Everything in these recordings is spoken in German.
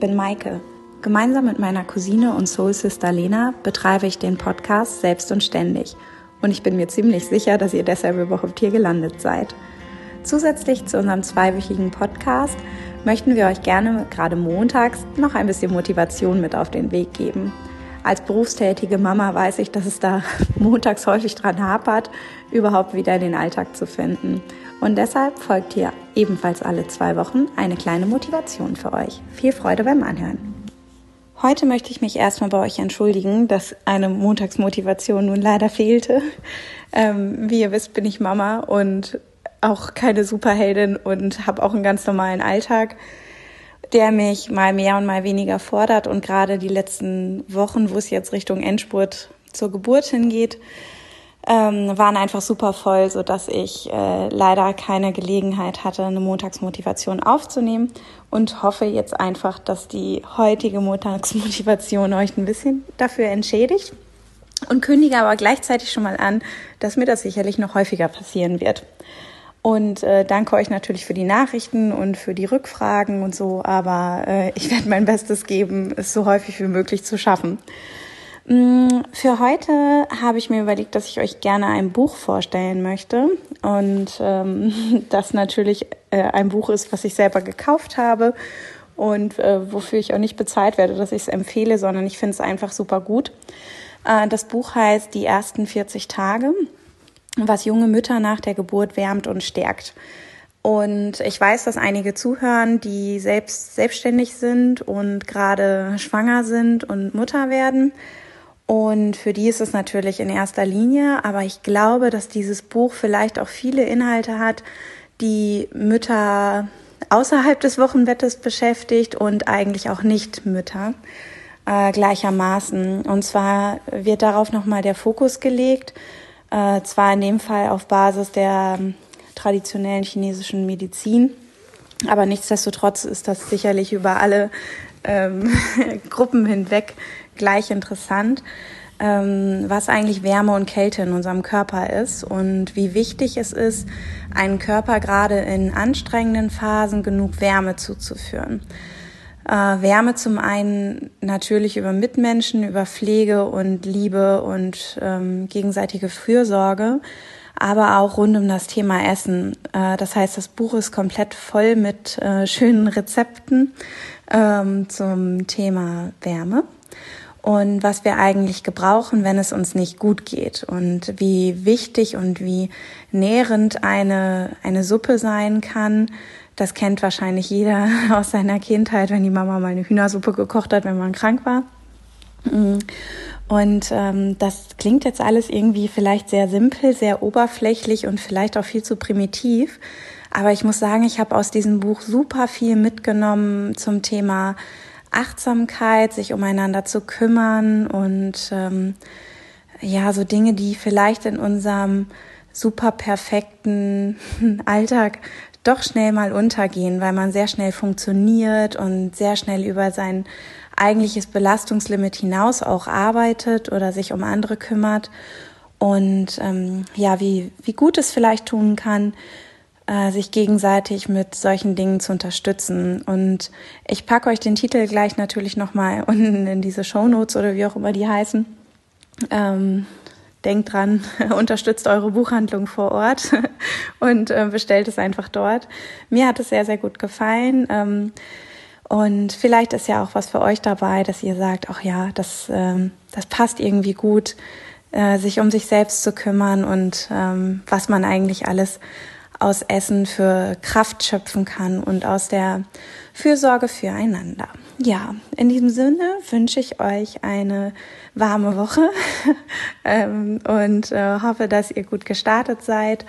bin Maike. Gemeinsam mit meiner Cousine und Soul Sister Lena betreibe ich den Podcast Selbst und Ständig. Und ich bin mir ziemlich sicher, dass ihr deshalb überhaupt hier gelandet seid. Zusätzlich zu unserem zweiwöchigen Podcast möchten wir euch gerne gerade montags noch ein bisschen Motivation mit auf den Weg geben. Als berufstätige Mama weiß ich, dass es da montags häufig dran hapert, überhaupt wieder in den Alltag zu finden. Und deshalb folgt hier ebenfalls alle zwei Wochen eine kleine Motivation für euch. Viel Freude beim Anhören. Heute möchte ich mich erstmal bei euch entschuldigen, dass eine Montagsmotivation nun leider fehlte. Ähm, wie ihr wisst, bin ich Mama und auch keine Superheldin und habe auch einen ganz normalen Alltag, der mich mal mehr und mal weniger fordert. Und gerade die letzten Wochen, wo es jetzt Richtung Endspurt zur Geburt hingeht, ähm, waren einfach super voll, so dass ich äh, leider keine Gelegenheit hatte, eine Montagsmotivation aufzunehmen und hoffe jetzt einfach, dass die heutige Montagsmotivation euch ein bisschen dafür entschädigt und kündige aber gleichzeitig schon mal an, dass mir das sicherlich noch häufiger passieren wird. Und äh, danke euch natürlich für die Nachrichten und für die Rückfragen und so, aber äh, ich werde mein Bestes geben, es so häufig wie möglich zu schaffen. Mm, für heute habe ich mir überlegt, dass ich euch gerne ein Buch vorstellen möchte und ähm, das natürlich äh, ein Buch ist, was ich selber gekauft habe und äh, wofür ich auch nicht bezahlt werde, dass ich es empfehle, sondern ich finde es einfach super gut. Äh, das Buch heißt Die ersten 40 Tage was junge Mütter nach der Geburt wärmt und stärkt. Und ich weiß, dass einige zuhören, die selbst selbstständig sind und gerade schwanger sind und Mutter werden. Und für die ist es natürlich in erster Linie, aber ich glaube, dass dieses Buch vielleicht auch viele Inhalte hat, die Mütter außerhalb des Wochenbettes beschäftigt und eigentlich auch nicht Mütter äh, gleichermaßen. Und zwar wird darauf nochmal der Fokus gelegt, äh, zwar in dem Fall auf Basis der ähm, traditionellen chinesischen Medizin, aber nichtsdestotrotz ist das sicherlich über alle ähm, Gruppen hinweg gleich interessant, ähm, was eigentlich Wärme und Kälte in unserem Körper ist und wie wichtig es ist, einen Körper gerade in anstrengenden Phasen genug Wärme zuzuführen. Äh, Wärme zum einen natürlich über Mitmenschen, über Pflege und Liebe und ähm, gegenseitige Fürsorge, aber auch rund um das Thema Essen. Äh, das heißt, das Buch ist komplett voll mit äh, schönen Rezepten ähm, zum Thema Wärme und was wir eigentlich gebrauchen, wenn es uns nicht gut geht und wie wichtig und wie nährend eine, eine Suppe sein kann, das kennt wahrscheinlich jeder aus seiner Kindheit, wenn die Mama mal eine Hühnersuppe gekocht hat, wenn man krank war. Mm. Und ähm, das klingt jetzt alles irgendwie vielleicht sehr simpel, sehr oberflächlich und vielleicht auch viel zu primitiv. Aber ich muss sagen, ich habe aus diesem Buch super viel mitgenommen zum Thema Achtsamkeit, sich umeinander zu kümmern und ähm, ja, so Dinge, die vielleicht in unserem super perfekten Alltag doch schnell mal untergehen, weil man sehr schnell funktioniert und sehr schnell über sein eigentliches Belastungslimit hinaus auch arbeitet oder sich um andere kümmert. Und ähm, ja, wie, wie gut es vielleicht tun kann, äh, sich gegenseitig mit solchen Dingen zu unterstützen. Und ich packe euch den Titel gleich natürlich nochmal unten in diese Show Notes oder wie auch immer die heißen. Ähm, denkt dran, unterstützt eure Buchhandlung vor Ort und äh, bestellt es einfach dort. Mir hat es sehr, sehr gut gefallen. Ähm, und vielleicht ist ja auch was für euch dabei, dass ihr sagt, ach ja, das, ähm, das passt irgendwie gut, äh, sich um sich selbst zu kümmern und ähm, was man eigentlich alles aus Essen für Kraft schöpfen kann und aus der Fürsorge füreinander. Ja, in diesem Sinne wünsche ich euch eine warme Woche ähm, und äh, hoffe, dass ihr gut gestartet seid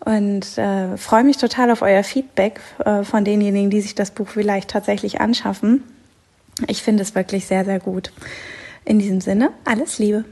und äh, freue mich total auf euer Feedback äh, von denjenigen, die sich das Buch vielleicht tatsächlich anschaffen. Ich finde es wirklich sehr, sehr gut. In diesem Sinne, alles Liebe.